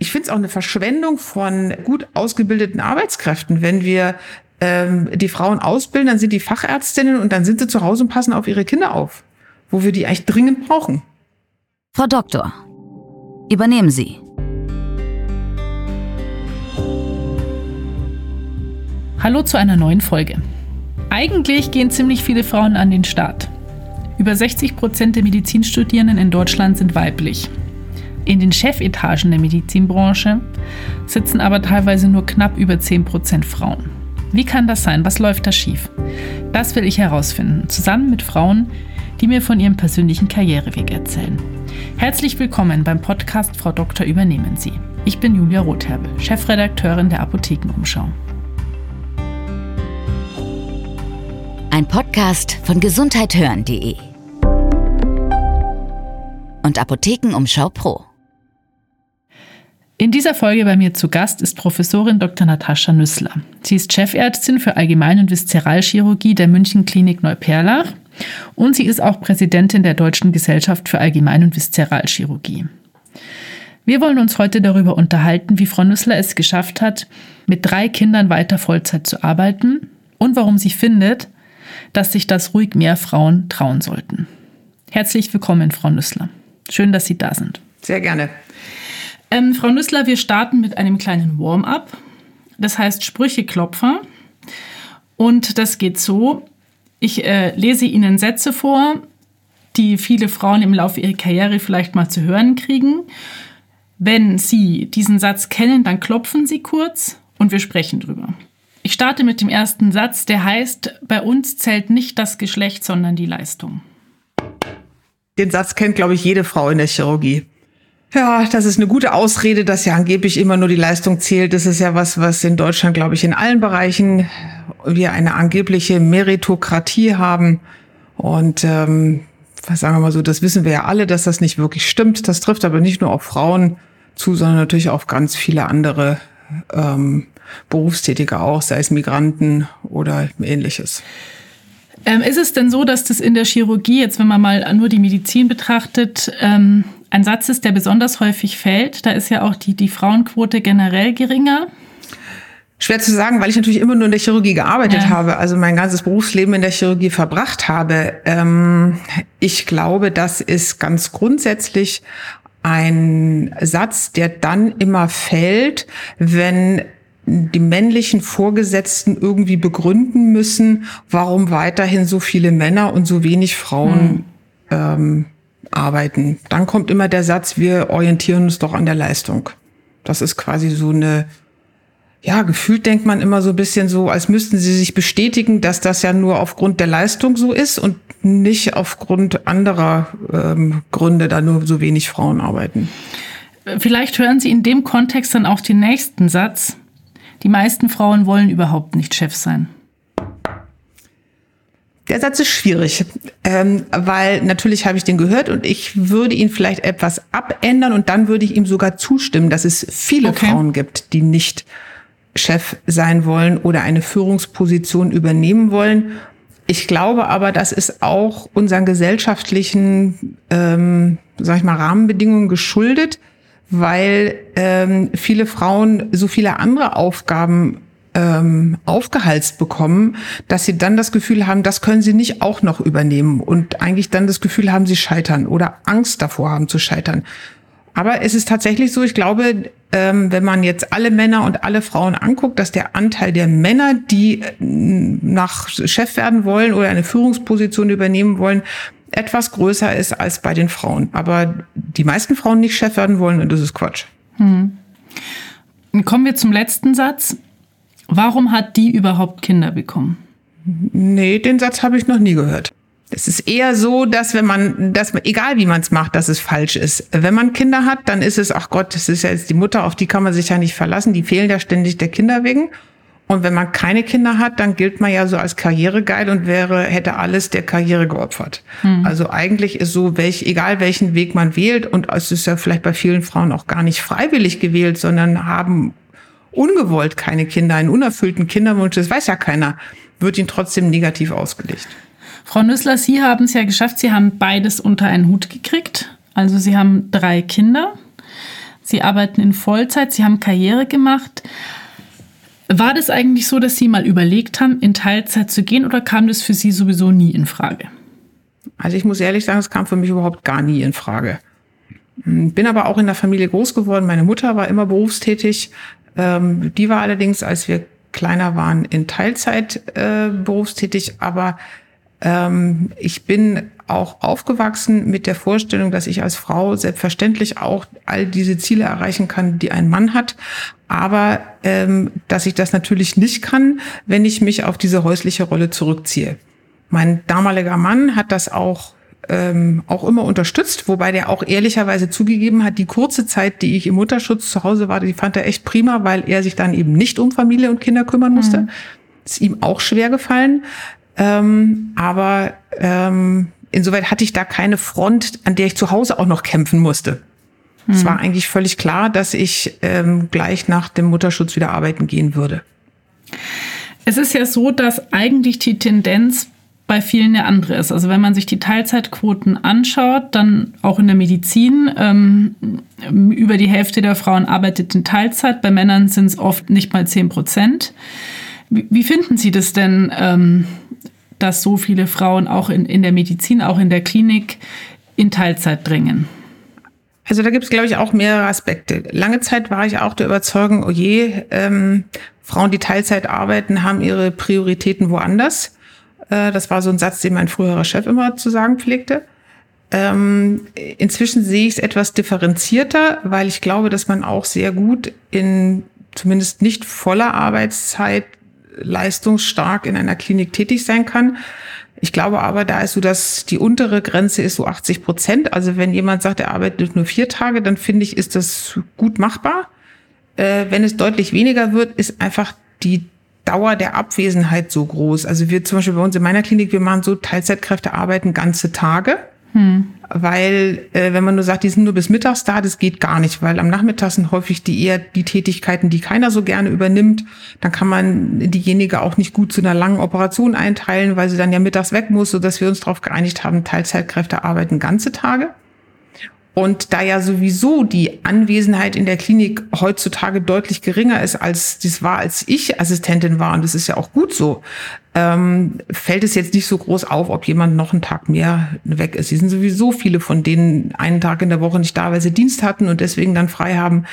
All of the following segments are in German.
Ich finde es auch eine Verschwendung von gut ausgebildeten Arbeitskräften, wenn wir ähm, die Frauen ausbilden, dann sind die Fachärztinnen und dann sind sie zu Hause und passen auf ihre Kinder auf, wo wir die eigentlich dringend brauchen. Frau Doktor, übernehmen Sie. Hallo zu einer neuen Folge. Eigentlich gehen ziemlich viele Frauen an den Start. Über 60 Prozent der Medizinstudierenden in Deutschland sind weiblich. In den Chefetagen der Medizinbranche sitzen aber teilweise nur knapp über 10 Prozent Frauen. Wie kann das sein? Was läuft da schief? Das will ich herausfinden, zusammen mit Frauen, die mir von ihrem persönlichen Karriereweg erzählen. Herzlich willkommen beim Podcast Frau Doktor übernehmen Sie. Ich bin Julia Rotherbel, Chefredakteurin der Apothekenumschau. Ein Podcast von gesundheithören.de und Apothekenumschau Pro. In dieser Folge bei mir zu Gast ist Professorin Dr. Natascha Nüssler. Sie ist Chefärztin für Allgemein- und Viszeralchirurgie der München Klinik Neuperlach und sie ist auch Präsidentin der Deutschen Gesellschaft für Allgemein- und Viszeralchirurgie. Wir wollen uns heute darüber unterhalten, wie Frau Nüssler es geschafft hat, mit drei Kindern weiter Vollzeit zu arbeiten und warum sie findet, dass sich das ruhig mehr Frauen trauen sollten. Herzlich willkommen, Frau Nüssler. Schön, dass Sie da sind. Sehr gerne. Ähm, Frau Nüssler, wir starten mit einem kleinen Warm-up. Das heißt Sprücheklopfer. Und das geht so. Ich äh, lese Ihnen Sätze vor, die viele Frauen im Laufe ihrer Karriere vielleicht mal zu hören kriegen. Wenn Sie diesen Satz kennen, dann klopfen Sie kurz und wir sprechen drüber. Ich starte mit dem ersten Satz, der heißt, bei uns zählt nicht das Geschlecht, sondern die Leistung. Den Satz kennt, glaube ich, jede Frau in der Chirurgie. Ja, das ist eine gute Ausrede, dass ja angeblich immer nur die Leistung zählt. Das ist ja was, was in Deutschland, glaube ich, in allen Bereichen wir eine angebliche Meritokratie haben. Und ähm, was sagen wir mal so, das wissen wir ja alle, dass das nicht wirklich stimmt. Das trifft aber nicht nur auf Frauen zu, sondern natürlich auf ganz viele andere ähm, Berufstätige auch, sei es Migranten oder ähnliches. Ähm, ist es denn so, dass das in der Chirurgie, jetzt wenn man mal nur die Medizin betrachtet, ähm, ein Satz ist, der besonders häufig fällt. Da ist ja auch die, die Frauenquote generell geringer. Schwer zu sagen, weil ich natürlich immer nur in der Chirurgie gearbeitet ja. habe, also mein ganzes Berufsleben in der Chirurgie verbracht habe. Ähm, ich glaube, das ist ganz grundsätzlich ein Satz, der dann immer fällt, wenn die männlichen Vorgesetzten irgendwie begründen müssen, warum weiterhin so viele Männer und so wenig Frauen hm. ähm, arbeiten. Dann kommt immer der Satz, wir orientieren uns doch an der Leistung. Das ist quasi so eine, ja, gefühlt denkt man immer so ein bisschen so, als müssten sie sich bestätigen, dass das ja nur aufgrund der Leistung so ist und nicht aufgrund anderer ähm, Gründe da nur so wenig Frauen arbeiten. Vielleicht hören Sie in dem Kontext dann auch den nächsten Satz. Die meisten Frauen wollen überhaupt nicht Chef sein. Der Satz ist schwierig, ähm, weil natürlich habe ich den gehört und ich würde ihn vielleicht etwas abändern und dann würde ich ihm sogar zustimmen, dass es viele okay. Frauen gibt, die nicht Chef sein wollen oder eine Führungsposition übernehmen wollen. Ich glaube aber, das ist auch unseren gesellschaftlichen, ähm, sag ich mal, Rahmenbedingungen geschuldet, weil ähm, viele Frauen so viele andere Aufgaben ähm, aufgehalst bekommen, dass sie dann das Gefühl haben, das können sie nicht auch noch übernehmen und eigentlich dann das Gefühl haben, sie scheitern oder Angst davor haben zu scheitern. Aber es ist tatsächlich so, ich glaube, ähm, wenn man jetzt alle Männer und alle Frauen anguckt, dass der Anteil der Männer, die äh, nach Chef werden wollen oder eine Führungsposition übernehmen wollen, etwas größer ist als bei den Frauen. Aber die meisten Frauen nicht Chef werden wollen und das ist Quatsch. Hm. Kommen wir zum letzten Satz. Warum hat die überhaupt Kinder bekommen? Nee, den Satz habe ich noch nie gehört. Es ist eher so, dass wenn man, dass man, egal wie man es macht, dass es falsch ist. Wenn man Kinder hat, dann ist es, ach Gott, das ist ja jetzt die Mutter, auf die kann man sich ja nicht verlassen, die fehlen ja ständig der Kinder wegen. Und wenn man keine Kinder hat, dann gilt man ja so als karrieregeil und wäre, hätte alles der Karriere geopfert. Mhm. Also eigentlich ist so, welch, egal welchen Weg man wählt, und es ist ja vielleicht bei vielen Frauen auch gar nicht freiwillig gewählt, sondern haben ungewollt keine Kinder, einen unerfüllten Kinderwunsch, das weiß ja keiner, wird ihn trotzdem negativ ausgelegt. Frau Nüssler, Sie haben es ja geschafft, Sie haben beides unter einen Hut gekriegt. Also Sie haben drei Kinder. Sie arbeiten in Vollzeit, Sie haben Karriere gemacht. War das eigentlich so, dass Sie mal überlegt haben, in Teilzeit zu gehen oder kam das für Sie sowieso nie in Frage? Also ich muss ehrlich sagen, es kam für mich überhaupt gar nie in Frage. Hm, bin aber auch in der Familie groß geworden. Meine Mutter war immer berufstätig. Ähm, die war allerdings, als wir kleiner waren, in Teilzeit äh, berufstätig. Aber ähm, ich bin auch aufgewachsen mit der Vorstellung, dass ich als Frau selbstverständlich auch all diese Ziele erreichen kann, die ein Mann hat. Aber ähm, dass ich das natürlich nicht kann, wenn ich mich auf diese häusliche Rolle zurückziehe. Mein damaliger Mann hat das auch ähm, auch immer unterstützt, wobei der auch ehrlicherweise zugegeben hat, die kurze Zeit, die ich im Mutterschutz zu Hause war, die fand er echt prima, weil er sich dann eben nicht um Familie und Kinder kümmern musste. Mhm. Ist ihm auch schwer gefallen. Ähm, aber ähm, insoweit hatte ich da keine Front, an der ich zu Hause auch noch kämpfen musste. Mhm. Es war eigentlich völlig klar, dass ich ähm, gleich nach dem Mutterschutz wieder arbeiten gehen würde. Es ist ja so, dass eigentlich die Tendenz bei vielen eine andere ist. Also wenn man sich die Teilzeitquoten anschaut, dann auch in der Medizin, ähm, über die Hälfte der Frauen arbeitet in Teilzeit, bei Männern sind es oft nicht mal 10 Prozent. Wie, wie, finden Sie das denn, ähm, dass so viele Frauen auch in, in der Medizin, auch in der Klinik in Teilzeit drängen? Also da gibt es, glaube ich, auch mehrere Aspekte. Lange Zeit war ich auch der Überzeugung, oh je, ähm, Frauen, die Teilzeit arbeiten, haben ihre Prioritäten woanders. Äh, das war so ein Satz, den mein früherer Chef immer zu sagen pflegte. Ähm, inzwischen sehe ich es etwas differenzierter, weil ich glaube, dass man auch sehr gut in zumindest nicht voller Arbeitszeit leistungsstark in einer Klinik tätig sein kann. Ich glaube aber, da ist so, dass die untere Grenze ist so 80 Prozent. Also wenn jemand sagt, er arbeitet nur vier Tage, dann finde ich, ist das gut machbar. Äh, wenn es deutlich weniger wird, ist einfach die Dauer der Abwesenheit so groß. Also wir zum Beispiel bei uns in meiner Klinik, wir machen so Teilzeitkräfte arbeiten ganze Tage. Hm. Weil, äh, wenn man nur sagt, die sind nur bis mittags da, das geht gar nicht, weil am Nachmittag sind häufig die eher die Tätigkeiten, die keiner so gerne übernimmt. Dann kann man diejenige auch nicht gut zu einer langen Operation einteilen, weil sie dann ja mittags weg muss, sodass wir uns darauf geeinigt haben, Teilzeitkräfte arbeiten ganze Tage. Und da ja sowieso die Anwesenheit in der Klinik heutzutage deutlich geringer ist, als das war, als ich Assistentin war, und das ist ja auch gut so, ähm, fällt es jetzt nicht so groß auf, ob jemand noch einen Tag mehr weg ist. Sie sind sowieso viele von denen einen Tag in der Woche nicht da, weil sie Dienst hatten und deswegen dann frei haben.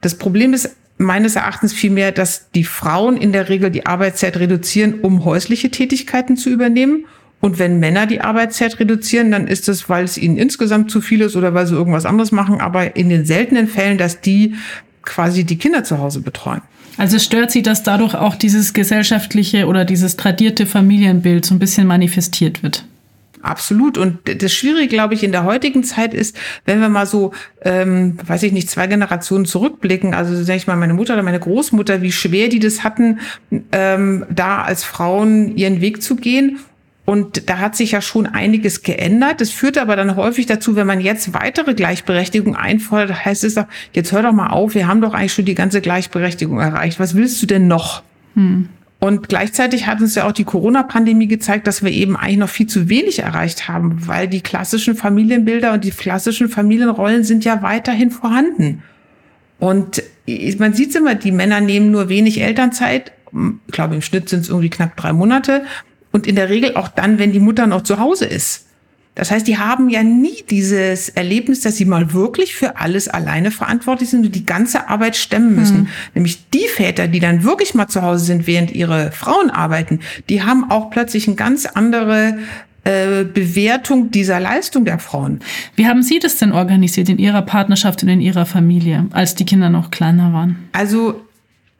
Das Problem ist meines Erachtens vielmehr, dass die Frauen in der Regel die Arbeitszeit reduzieren, um häusliche Tätigkeiten zu übernehmen und wenn Männer die Arbeitszeit reduzieren, dann ist es, weil es ihnen insgesamt zu viel ist oder weil sie irgendwas anderes machen. Aber in den seltenen Fällen, dass die quasi die Kinder zu Hause betreuen. Also stört Sie, dass dadurch auch dieses gesellschaftliche oder dieses tradierte Familienbild so ein bisschen manifestiert wird? Absolut. Und das Schwierige, glaube ich, in der heutigen Zeit ist, wenn wir mal so, ähm, weiß ich nicht, zwei Generationen zurückblicken, also sage ich mal, meine Mutter oder meine Großmutter, wie schwer die das hatten, ähm, da als Frauen ihren Weg zu gehen und da hat sich ja schon einiges geändert. Das führt aber dann häufig dazu, wenn man jetzt weitere Gleichberechtigung einfordert, heißt es doch, jetzt hör doch mal auf, wir haben doch eigentlich schon die ganze Gleichberechtigung erreicht. Was willst du denn noch? Hm. Und gleichzeitig hat uns ja auch die Corona-Pandemie gezeigt, dass wir eben eigentlich noch viel zu wenig erreicht haben, weil die klassischen Familienbilder und die klassischen Familienrollen sind ja weiterhin vorhanden. Und man sieht immer, die Männer nehmen nur wenig Elternzeit. Ich glaube, im Schnitt sind es irgendwie knapp drei Monate und in der Regel auch dann, wenn die Mutter noch zu Hause ist. Das heißt, die haben ja nie dieses Erlebnis, dass sie mal wirklich für alles alleine verantwortlich sind und die ganze Arbeit stemmen müssen. Mhm. Nämlich die Väter, die dann wirklich mal zu Hause sind, während ihre Frauen arbeiten, die haben auch plötzlich eine ganz andere äh, Bewertung dieser Leistung der Frauen. Wie haben Sie das denn organisiert in Ihrer Partnerschaft und in Ihrer Familie, als die Kinder noch kleiner waren? Also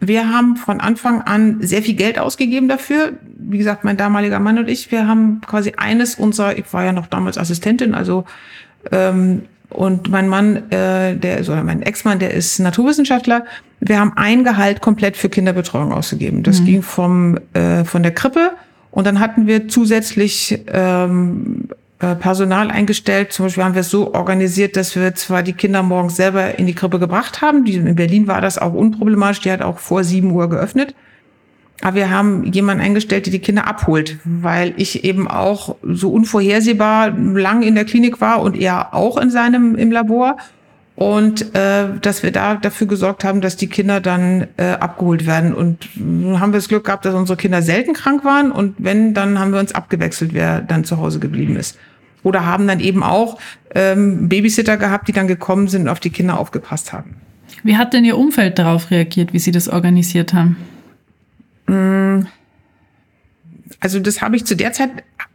wir haben von Anfang an sehr viel Geld ausgegeben dafür. Wie gesagt, mein damaliger Mann und ich, wir haben quasi eines unserer, ich war ja noch damals Assistentin, also ähm, und mein Mann, äh, der also mein Ex-Mann, der ist Naturwissenschaftler. Wir haben ein Gehalt komplett für Kinderbetreuung ausgegeben. Das mhm. ging vom äh, von der Krippe und dann hatten wir zusätzlich ähm, äh, Personal eingestellt. Zum Beispiel haben wir es so organisiert, dass wir zwar die Kinder morgens selber in die Krippe gebracht haben. Die, in Berlin war das auch unproblematisch. Die hat auch vor sieben Uhr geöffnet. Aber wir haben jemanden eingestellt, der die Kinder abholt, weil ich eben auch so unvorhersehbar lang in der Klinik war und er auch in seinem im Labor. Und äh, dass wir da dafür gesorgt haben, dass die Kinder dann äh, abgeholt werden. Und nun haben wir das Glück gehabt, dass unsere Kinder selten krank waren und wenn, dann haben wir uns abgewechselt, wer dann zu Hause geblieben ist. Oder haben dann eben auch ähm, Babysitter gehabt, die dann gekommen sind und auf die Kinder aufgepasst haben. Wie hat denn Ihr Umfeld darauf reagiert, wie Sie das organisiert haben? Mm. Also das habe ich zu der Zeit,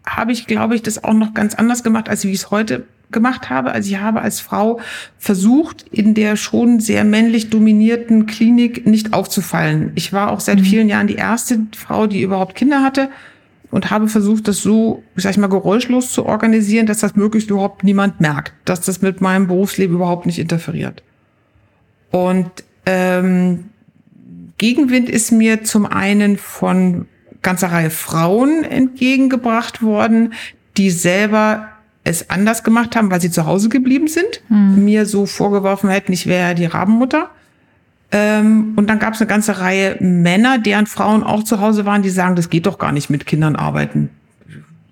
habe ich, glaube ich, das auch noch ganz anders gemacht, als wie ich es heute gemacht habe. Also ich habe als Frau versucht, in der schon sehr männlich dominierten Klinik nicht aufzufallen. Ich war auch seit mhm. vielen Jahren die erste Frau, die überhaupt Kinder hatte und habe versucht, das so, sag ich mal, geräuschlos zu organisieren, dass das möglichst überhaupt niemand merkt, dass das mit meinem Berufsleben überhaupt nicht interferiert. Und ähm, Gegenwind ist mir zum einen von ganzer Reihe Frauen entgegengebracht worden, die selber es anders gemacht haben, weil sie zu Hause geblieben sind, hm. mir so vorgeworfen hätten, ich wäre die Rabenmutter. Ähm, und dann gab es eine ganze Reihe Männer, deren Frauen auch zu Hause waren, die sagen, das geht doch gar nicht mit Kindern arbeiten.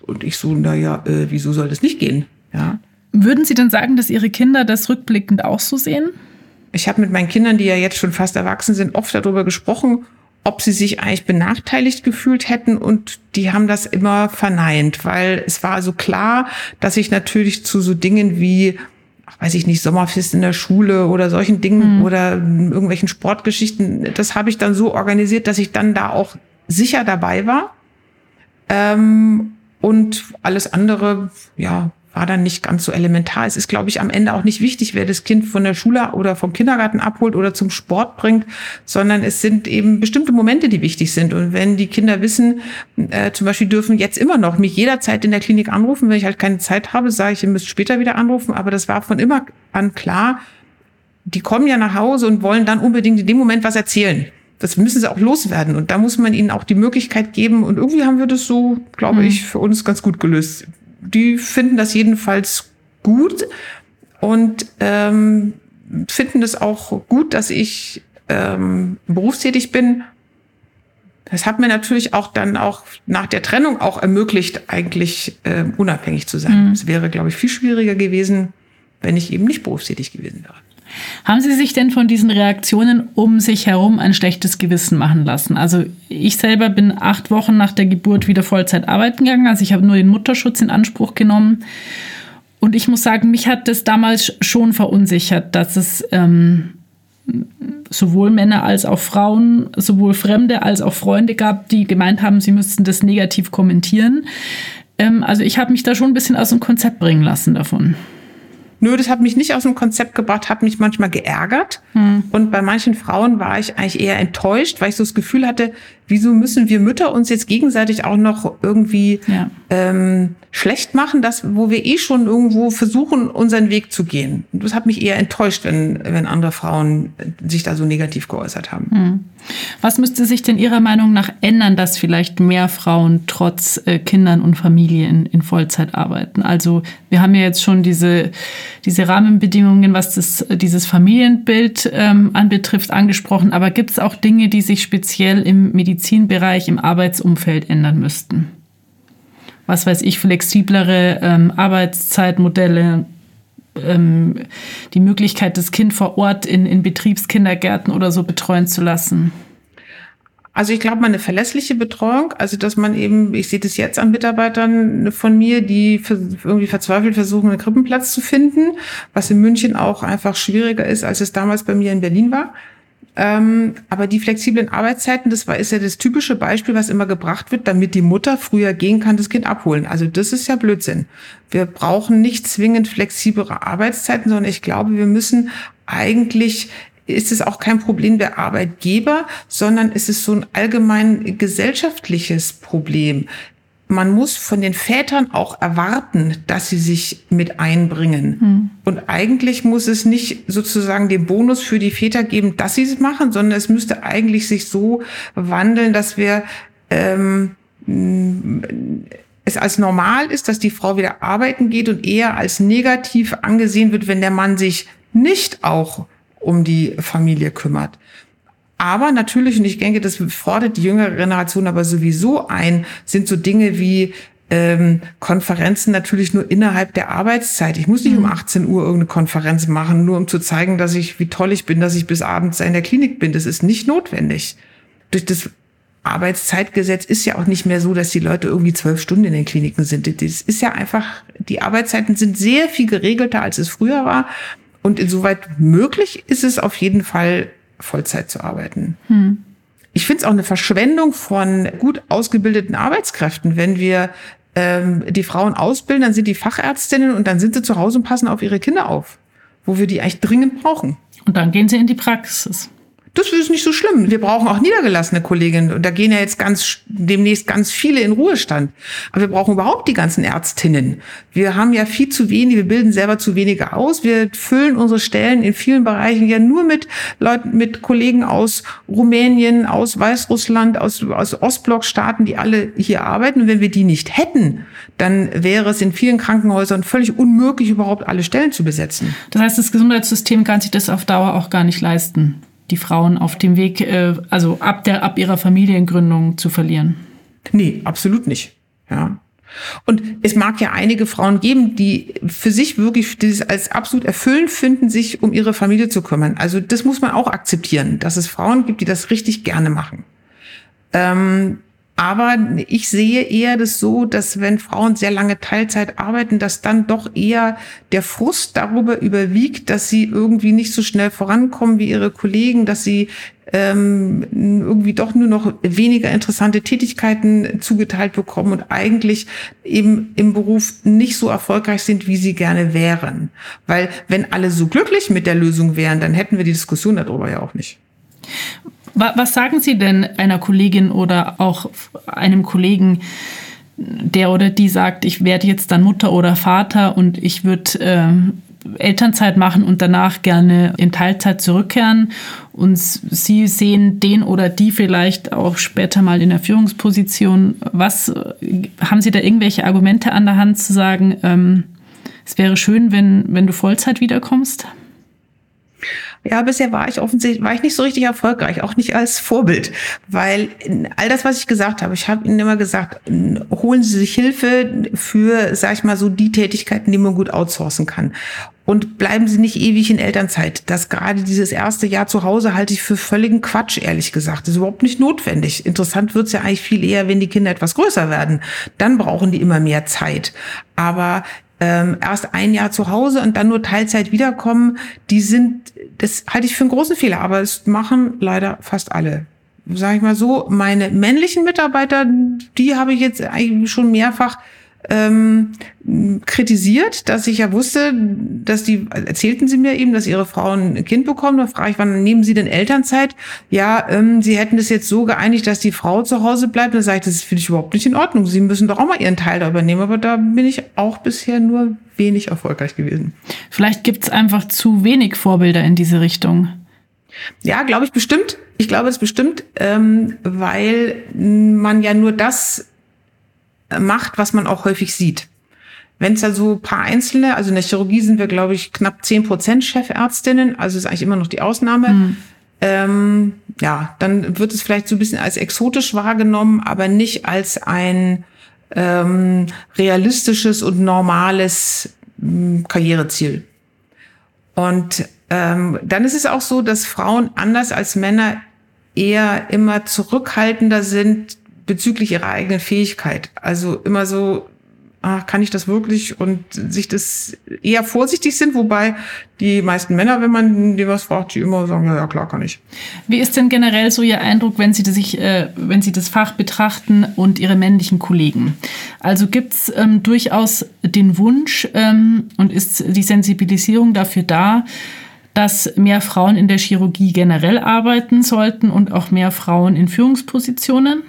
Und ich so, naja, äh, wieso soll das nicht gehen? Ja. Würden Sie denn sagen, dass Ihre Kinder das rückblickend auch so sehen? Ich habe mit meinen Kindern, die ja jetzt schon fast erwachsen sind, oft darüber gesprochen ob sie sich eigentlich benachteiligt gefühlt hätten und die haben das immer verneint, weil es war so klar, dass ich natürlich zu so Dingen wie weiß ich nicht, Sommerfest in der Schule oder solchen Dingen mhm. oder irgendwelchen Sportgeschichten, das habe ich dann so organisiert, dass ich dann da auch sicher dabei war. Ähm, und alles andere, ja, war dann nicht ganz so elementar. Es ist, glaube ich, am Ende auch nicht wichtig, wer das Kind von der Schule oder vom Kindergarten abholt oder zum Sport bringt, sondern es sind eben bestimmte Momente, die wichtig sind. Und wenn die Kinder wissen, äh, zum Beispiel dürfen jetzt immer noch mich jederzeit in der Klinik anrufen, wenn ich halt keine Zeit habe, sage ich, ihr müsst später wieder anrufen. Aber das war von immer an klar, die kommen ja nach Hause und wollen dann unbedingt in dem Moment was erzählen das müssen sie auch loswerden. Und da muss man ihnen auch die Möglichkeit geben. Und irgendwie haben wir das so, glaube mhm. ich, für uns ganz gut gelöst die finden das jedenfalls gut und ähm, finden es auch gut, dass ich ähm, berufstätig bin. Das hat mir natürlich auch dann auch nach der Trennung auch ermöglicht, eigentlich äh, unabhängig zu sein. Mhm. Es wäre, glaube ich, viel schwieriger gewesen, wenn ich eben nicht berufstätig gewesen wäre. Haben Sie sich denn von diesen Reaktionen um sich herum ein schlechtes Gewissen machen lassen? Also ich selber bin acht Wochen nach der Geburt wieder Vollzeit arbeiten gegangen. Also ich habe nur den Mutterschutz in Anspruch genommen. Und ich muss sagen, mich hat das damals schon verunsichert, dass es ähm, sowohl Männer als auch Frauen, sowohl Fremde als auch Freunde gab, die gemeint haben, sie müssten das negativ kommentieren. Ähm, also ich habe mich da schon ein bisschen aus dem Konzept bringen lassen davon. Nö, das hat mich nicht aus dem Konzept gebracht, hat mich manchmal geärgert. Hm. Und bei manchen Frauen war ich eigentlich eher enttäuscht, weil ich so das Gefühl hatte, wieso müssen wir Mütter uns jetzt gegenseitig auch noch irgendwie ja. ähm, schlecht machen, das, wo wir eh schon irgendwo versuchen, unseren Weg zu gehen. Das hat mich eher enttäuscht, wenn, wenn andere Frauen sich da so negativ geäußert haben. Hm. Was müsste sich denn Ihrer Meinung nach ändern, dass vielleicht mehr Frauen trotz äh, Kindern und Familie in, in Vollzeit arbeiten? Also wir haben ja jetzt schon diese, diese Rahmenbedingungen, was das, dieses Familienbild ähm, anbetrifft, angesprochen. Aber gibt es auch Dinge, die sich speziell im Medizinbereich, im Arbeitsumfeld ändern müssten? Was weiß ich, flexiblere ähm, Arbeitszeitmodelle, ähm, die Möglichkeit, das Kind vor Ort in, in Betriebskindergärten oder so betreuen zu lassen? Also ich glaube, eine verlässliche Betreuung, also dass man eben, ich sehe das jetzt an Mitarbeitern von mir, die irgendwie verzweifelt versuchen, einen Krippenplatz zu finden, was in München auch einfach schwieriger ist, als es damals bei mir in Berlin war. Ähm, aber die flexiblen Arbeitszeiten, das war, ist ja das typische Beispiel, was immer gebracht wird, damit die Mutter früher gehen kann, das Kind abholen. Also das ist ja Blödsinn. Wir brauchen nicht zwingend flexiblere Arbeitszeiten, sondern ich glaube, wir müssen eigentlich ist es auch kein Problem der Arbeitgeber, sondern es ist so ein allgemein gesellschaftliches Problem man muss von den Vätern auch erwarten, dass sie sich mit einbringen. Hm. Und eigentlich muss es nicht sozusagen den Bonus für die Väter geben, dass sie es machen, sondern es müsste eigentlich sich so wandeln, dass wir ähm, es als normal ist, dass die Frau wieder arbeiten geht und eher als negativ angesehen wird, wenn der Mann sich nicht auch um die Familie kümmert. Aber natürlich, und ich denke, das fordert die jüngere Generation aber sowieso ein, sind so Dinge wie ähm, Konferenzen natürlich nur innerhalb der Arbeitszeit. Ich muss nicht um 18 mhm. Uhr irgendeine Konferenz machen, nur um zu zeigen, dass ich, wie toll ich bin, dass ich bis abends in der Klinik bin. Das ist nicht notwendig. Durch das Arbeitszeitgesetz ist ja auch nicht mehr so, dass die Leute irgendwie zwölf Stunden in den Kliniken sind. Das ist ja einfach, die Arbeitszeiten sind sehr viel geregelter, als es früher war. Und insoweit möglich ist es auf jeden Fall, Vollzeit zu arbeiten. Hm. Ich finde es auch eine Verschwendung von gut ausgebildeten Arbeitskräften, wenn wir ähm, die Frauen ausbilden, dann sind die Fachärztinnen und dann sind sie zu Hause und passen auf ihre Kinder auf, wo wir die eigentlich dringend brauchen. Und dann gehen sie in die Praxis. Das ist nicht so schlimm. Wir brauchen auch niedergelassene Kolleginnen. Und da gehen ja jetzt ganz, demnächst ganz viele in Ruhestand. Aber wir brauchen überhaupt die ganzen Ärztinnen. Wir haben ja viel zu wenig, wir bilden selber zu wenige aus. Wir füllen unsere Stellen in vielen Bereichen ja nur mit Leuten, mit Kollegen aus Rumänien, aus Weißrussland, aus, aus Ostblockstaaten, die alle hier arbeiten. Und wenn wir die nicht hätten, dann wäre es in vielen Krankenhäusern völlig unmöglich, überhaupt alle Stellen zu besetzen. Das heißt, das Gesundheitssystem kann sich das auf Dauer auch gar nicht leisten die Frauen auf dem Weg, äh, also ab der, ab ihrer Familiengründung zu verlieren. Nee, absolut nicht. Ja. Und es mag ja einige Frauen geben, die für sich wirklich das als absolut erfüllend finden, sich um ihre Familie zu kümmern. Also das muss man auch akzeptieren, dass es Frauen gibt, die das richtig gerne machen. Ähm, aber ich sehe eher das so, dass wenn Frauen sehr lange Teilzeit arbeiten, dass dann doch eher der Frust darüber überwiegt, dass sie irgendwie nicht so schnell vorankommen wie ihre Kollegen, dass sie ähm, irgendwie doch nur noch weniger interessante Tätigkeiten zugeteilt bekommen und eigentlich eben im Beruf nicht so erfolgreich sind, wie sie gerne wären. Weil wenn alle so glücklich mit der Lösung wären, dann hätten wir die Diskussion darüber ja auch nicht. Was sagen Sie denn einer Kollegin oder auch einem Kollegen, der oder die sagt, ich werde jetzt dann Mutter oder Vater und ich würde äh, Elternzeit machen und danach gerne in Teilzeit zurückkehren und Sie sehen den oder die vielleicht auch später mal in der Führungsposition. Was haben Sie da irgendwelche Argumente an der Hand zu sagen, ähm, es wäre schön, wenn, wenn du Vollzeit wiederkommst? Ja, bisher war ich offensichtlich, war ich nicht so richtig erfolgreich, auch nicht als Vorbild, weil all das, was ich gesagt habe, ich habe Ihnen immer gesagt, holen Sie sich Hilfe für, sag ich mal, so die Tätigkeiten, die man gut outsourcen kann. Und bleiben Sie nicht ewig in Elternzeit. Das gerade dieses erste Jahr zu Hause halte ich für völligen Quatsch, ehrlich gesagt. Das ist überhaupt nicht notwendig. Interessant wird's ja eigentlich viel eher, wenn die Kinder etwas größer werden. Dann brauchen die immer mehr Zeit. Aber ähm, erst ein Jahr zu Hause und dann nur Teilzeit wiederkommen, die sind, das halte ich für einen großen Fehler, aber es machen leider fast alle. Sag ich mal so, meine männlichen Mitarbeiter, die habe ich jetzt eigentlich schon mehrfach ähm, kritisiert, dass ich ja wusste, dass die, erzählten sie mir eben, dass ihre Frauen ein Kind bekommen. Da frage ich, wann nehmen sie denn Elternzeit? Ja, ähm, sie hätten das jetzt so geeinigt, dass die Frau zu Hause bleibt. Da sage ich, das finde ich überhaupt nicht in Ordnung. Sie müssen doch auch mal ihren Teil da übernehmen. Aber da bin ich auch bisher nur wenig erfolgreich gewesen. Vielleicht gibt es einfach zu wenig Vorbilder in diese Richtung. Ja, glaube ich bestimmt. Ich glaube es bestimmt, ähm, weil man ja nur das macht, was man auch häufig sieht. Wenn es also paar Einzelne, also in der Chirurgie sind wir, glaube ich, knapp zehn Prozent Chefärztinnen, also ist eigentlich immer noch die Ausnahme. Mhm. Ähm, ja, dann wird es vielleicht so ein bisschen als exotisch wahrgenommen, aber nicht als ein ähm, realistisches und normales ähm, Karriereziel. Und ähm, dann ist es auch so, dass Frauen anders als Männer eher immer zurückhaltender sind, bezüglich ihrer eigenen Fähigkeit. Also immer so, ach, kann ich das wirklich und sich das eher vorsichtig sind, wobei die meisten Männer, wenn man die was fragt, die immer sagen, ja, klar kann ich. Wie ist denn generell so Ihr Eindruck, wenn Sie das, sich, äh, wenn Sie das Fach betrachten und Ihre männlichen Kollegen? Also gibt es ähm, durchaus den Wunsch ähm, und ist die Sensibilisierung dafür da, dass mehr Frauen in der Chirurgie generell arbeiten sollten und auch mehr Frauen in Führungspositionen?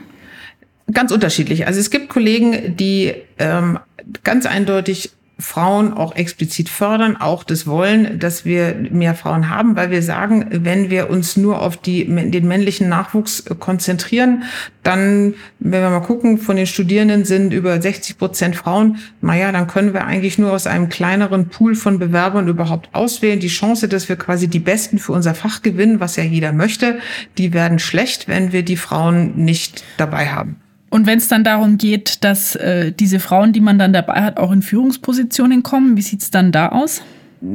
Ganz unterschiedlich. Also es gibt Kollegen, die ähm, ganz eindeutig Frauen auch explizit fördern, auch das wollen, dass wir mehr Frauen haben, weil wir sagen, wenn wir uns nur auf die, den männlichen Nachwuchs konzentrieren, dann, wenn wir mal gucken, von den Studierenden sind über 60 Prozent Frauen, naja, dann können wir eigentlich nur aus einem kleineren Pool von Bewerbern überhaupt auswählen. Die Chance, dass wir quasi die Besten für unser Fach gewinnen, was ja jeder möchte, die werden schlecht, wenn wir die Frauen nicht dabei haben. Und wenn es dann darum geht, dass äh, diese Frauen, die man dann dabei hat, auch in Führungspositionen kommen, wie sieht's dann da aus?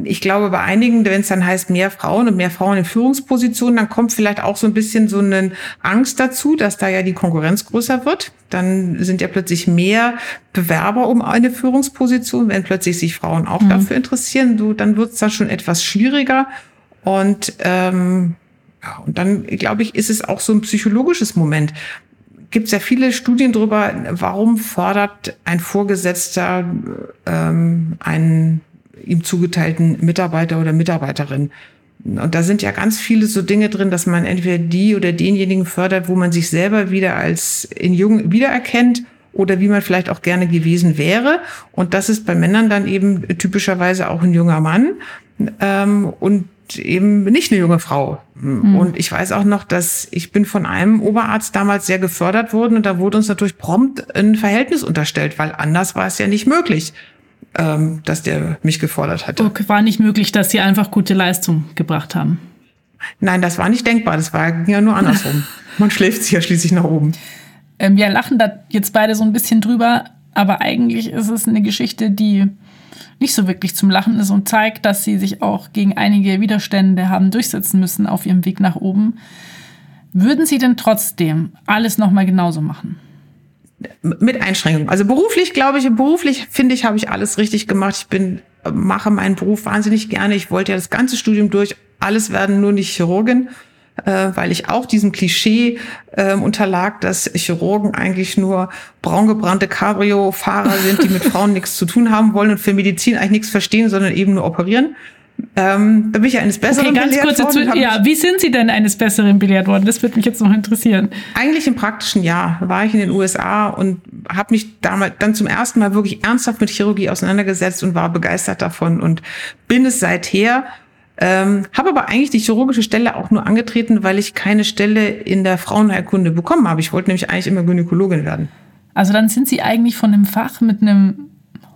ich glaube, bei einigen, wenn es dann heißt mehr Frauen und mehr Frauen in Führungspositionen, dann kommt vielleicht auch so ein bisschen so eine Angst dazu, dass da ja die Konkurrenz größer wird. Dann sind ja plötzlich mehr Bewerber um eine Führungsposition, wenn plötzlich sich Frauen auch mhm. dafür interessieren, so, dann wird es da schon etwas schwieriger. Und, ähm, ja, und dann, glaube ich, ist es auch so ein psychologisches Moment gibt es ja viele Studien darüber, warum fordert ein Vorgesetzter ähm, einen ihm zugeteilten Mitarbeiter oder Mitarbeiterin. Und da sind ja ganz viele so Dinge drin, dass man entweder die oder denjenigen fördert, wo man sich selber wieder als in jung wiedererkennt oder wie man vielleicht auch gerne gewesen wäre. Und das ist bei Männern dann eben typischerweise auch ein junger Mann ähm, und eben nicht eine junge Frau. Mhm. Und ich weiß auch noch, dass ich bin von einem Oberarzt damals sehr gefördert worden und da wurde uns natürlich prompt ein Verhältnis unterstellt, weil anders war es ja nicht möglich ähm, dass der mich gefordert hatte. Okay, war nicht möglich, dass Sie einfach gute Leistung gebracht haben? Nein, das war nicht denkbar. Das war ja nur andersrum. Man schläft sich ja schließlich nach oben. Ähm, wir lachen da jetzt beide so ein bisschen drüber, aber eigentlich ist es eine Geschichte, die nicht so wirklich zum Lachen ist und zeigt, dass sie sich auch gegen einige Widerstände haben durchsetzen müssen auf ihrem Weg nach oben. Würden Sie denn trotzdem alles nochmal genauso machen? mit Einschränkungen. Also beruflich, glaube ich, beruflich finde ich, habe ich alles richtig gemacht. Ich bin, mache meinen Beruf wahnsinnig gerne. Ich wollte ja das ganze Studium durch. Alles werden nur nicht Chirurgin, äh, weil ich auch diesem Klischee äh, unterlag, dass Chirurgen eigentlich nur braungebrannte Cabrio-Fahrer sind, die mit Frauen nichts zu tun haben wollen und für Medizin eigentlich nichts verstehen, sondern eben nur operieren. Ähm, da bin ich eines Besseren okay, ganz kurz dazu, Ja, wie sind Sie denn eines Besseren belehrt worden? Das würde mich jetzt noch interessieren. Eigentlich im praktischen Jahr war ich in den USA und habe mich damals dann zum ersten Mal wirklich ernsthaft mit Chirurgie auseinandergesetzt und war begeistert davon und bin es seither. Ähm, habe aber eigentlich die chirurgische Stelle auch nur angetreten, weil ich keine Stelle in der Frauenheilkunde bekommen habe. Ich wollte nämlich eigentlich immer Gynäkologin werden. Also dann sind Sie eigentlich von einem Fach mit einem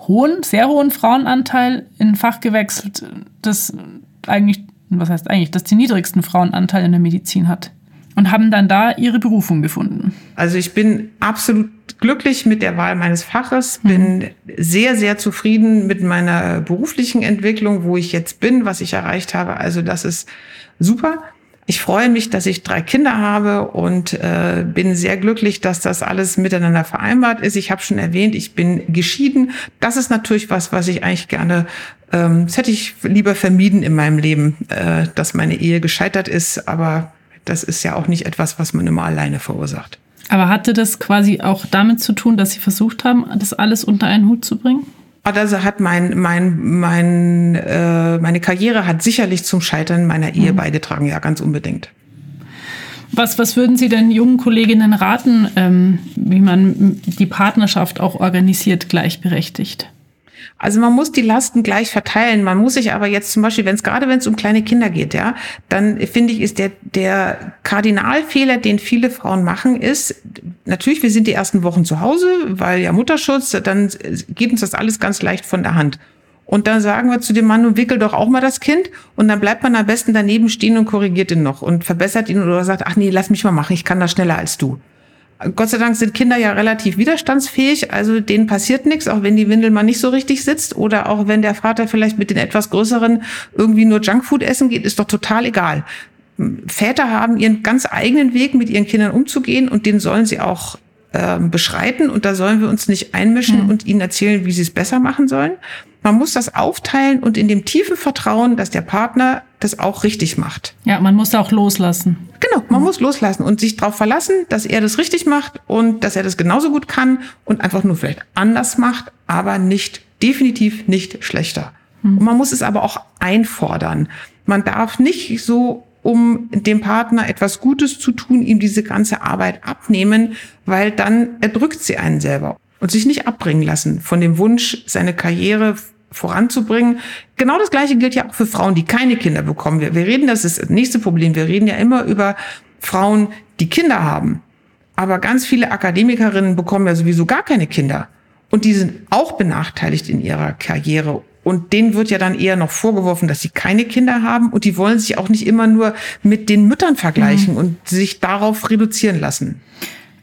hohen, sehr hohen Frauenanteil in ein Fach gewechselt, das eigentlich, was heißt eigentlich, das den niedrigsten Frauenanteil in der Medizin hat. Und haben dann da ihre Berufung gefunden. Also ich bin absolut glücklich mit der Wahl meines Faches, bin mhm. sehr, sehr zufrieden mit meiner beruflichen Entwicklung, wo ich jetzt bin, was ich erreicht habe. Also das ist super. Ich freue mich, dass ich drei Kinder habe und äh, bin sehr glücklich, dass das alles miteinander vereinbart ist. Ich habe schon erwähnt, ich bin geschieden. Das ist natürlich was, was ich eigentlich gerne, ähm, das hätte ich lieber vermieden in meinem Leben, äh, dass meine Ehe gescheitert ist. Aber das ist ja auch nicht etwas, was man immer alleine verursacht. Aber hatte das quasi auch damit zu tun, dass Sie versucht haben, das alles unter einen Hut zu bringen? Also hat mein, mein, mein, äh, meine Karriere hat sicherlich zum Scheitern meiner Ehe mhm. beigetragen, ja, ganz unbedingt. Was, was würden Sie denn jungen Kolleginnen raten, ähm, wie man die Partnerschaft auch organisiert, gleichberechtigt? Also man muss die Lasten gleich verteilen. Man muss sich aber jetzt zum Beispiel, wenn es gerade wenn es um kleine Kinder geht, ja, dann finde ich, ist der der Kardinalfehler, den viele Frauen machen, ist natürlich, wir sind die ersten Wochen zu Hause, weil ja Mutterschutz, dann geht uns das alles ganz leicht von der Hand. Und dann sagen wir zu dem Mann, nun wickel doch auch mal das Kind. Und dann bleibt man am besten daneben stehen und korrigiert ihn noch und verbessert ihn oder sagt, ach nee, lass mich mal machen, ich kann das schneller als du. Gott sei Dank sind Kinder ja relativ widerstandsfähig, also denen passiert nichts, auch wenn die Windel mal nicht so richtig sitzt oder auch wenn der Vater vielleicht mit den etwas größeren irgendwie nur Junkfood essen geht, ist doch total egal. Väter haben ihren ganz eigenen Weg, mit ihren Kindern umzugehen und den sollen sie auch äh, beschreiten und da sollen wir uns nicht einmischen mhm. und ihnen erzählen, wie sie es besser machen sollen. Man muss das aufteilen und in dem tiefen Vertrauen, dass der Partner das auch richtig macht. Ja, man muss auch loslassen. Genau, man mhm. muss loslassen und sich darauf verlassen, dass er das richtig macht und dass er das genauso gut kann und einfach nur vielleicht anders macht, aber nicht, definitiv nicht schlechter. Mhm. Und man muss es aber auch einfordern. Man darf nicht so um dem Partner etwas Gutes zu tun, ihm diese ganze Arbeit abnehmen, weil dann erdrückt sie einen selber und sich nicht abbringen lassen von dem Wunsch, seine Karriere voranzubringen. Genau das Gleiche gilt ja auch für Frauen, die keine Kinder bekommen. Wir, wir reden, das ist das nächste Problem. Wir reden ja immer über Frauen, die Kinder haben. Aber ganz viele Akademikerinnen bekommen ja sowieso gar keine Kinder. Und die sind auch benachteiligt in ihrer Karriere. Und denen wird ja dann eher noch vorgeworfen, dass sie keine Kinder haben. Und die wollen sich auch nicht immer nur mit den Müttern vergleichen mhm. und sich darauf reduzieren lassen.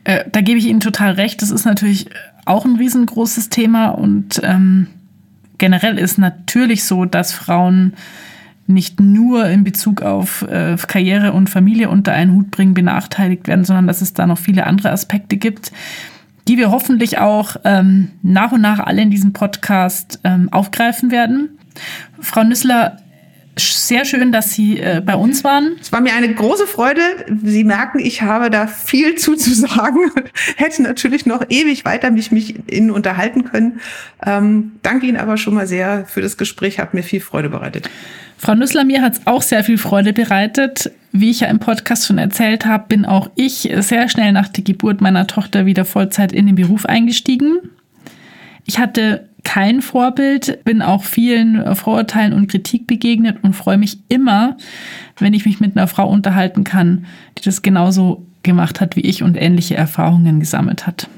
Äh, da gebe ich Ihnen total recht. Das ist natürlich auch ein riesengroßes Thema und ähm, generell ist natürlich so, dass Frauen nicht nur in Bezug auf äh, Karriere und Familie unter einen Hut bringen benachteiligt werden, sondern dass es da noch viele andere Aspekte gibt, die wir hoffentlich auch ähm, nach und nach alle in diesem Podcast ähm, aufgreifen werden. Frau Nüssler, sehr schön, dass Sie äh, bei uns waren. Es war mir eine große Freude. Sie merken, ich habe da viel zuzusagen und hätte natürlich noch ewig weiter mich, mich Ihnen unterhalten können. Ähm, danke Ihnen aber schon mal sehr für das Gespräch, hat mir viel Freude bereitet. Frau Nüssler, mir hat es auch sehr viel Freude bereitet. Wie ich ja im Podcast schon erzählt habe, bin auch ich sehr schnell nach der Geburt meiner Tochter wieder Vollzeit in den Beruf eingestiegen. Ich hatte kein Vorbild, bin auch vielen Vorurteilen und Kritik begegnet und freue mich immer, wenn ich mich mit einer Frau unterhalten kann, die das genauso gemacht hat wie ich und ähnliche Erfahrungen gesammelt hat.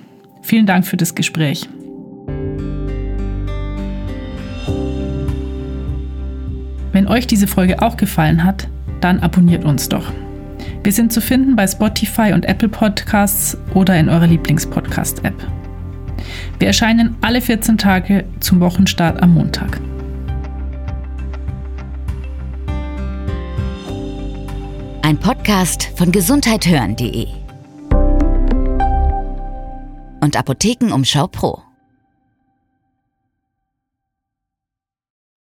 Vielen Dank für das Gespräch. Wenn euch diese Folge auch gefallen hat, dann abonniert uns doch. Wir sind zu finden bei Spotify und Apple Podcasts oder in eurer Lieblingspodcast-App. Wir erscheinen alle 14 Tage zum Wochenstart am Montag. Ein Podcast von gesundheithören.de und Apothekenumschau Pro.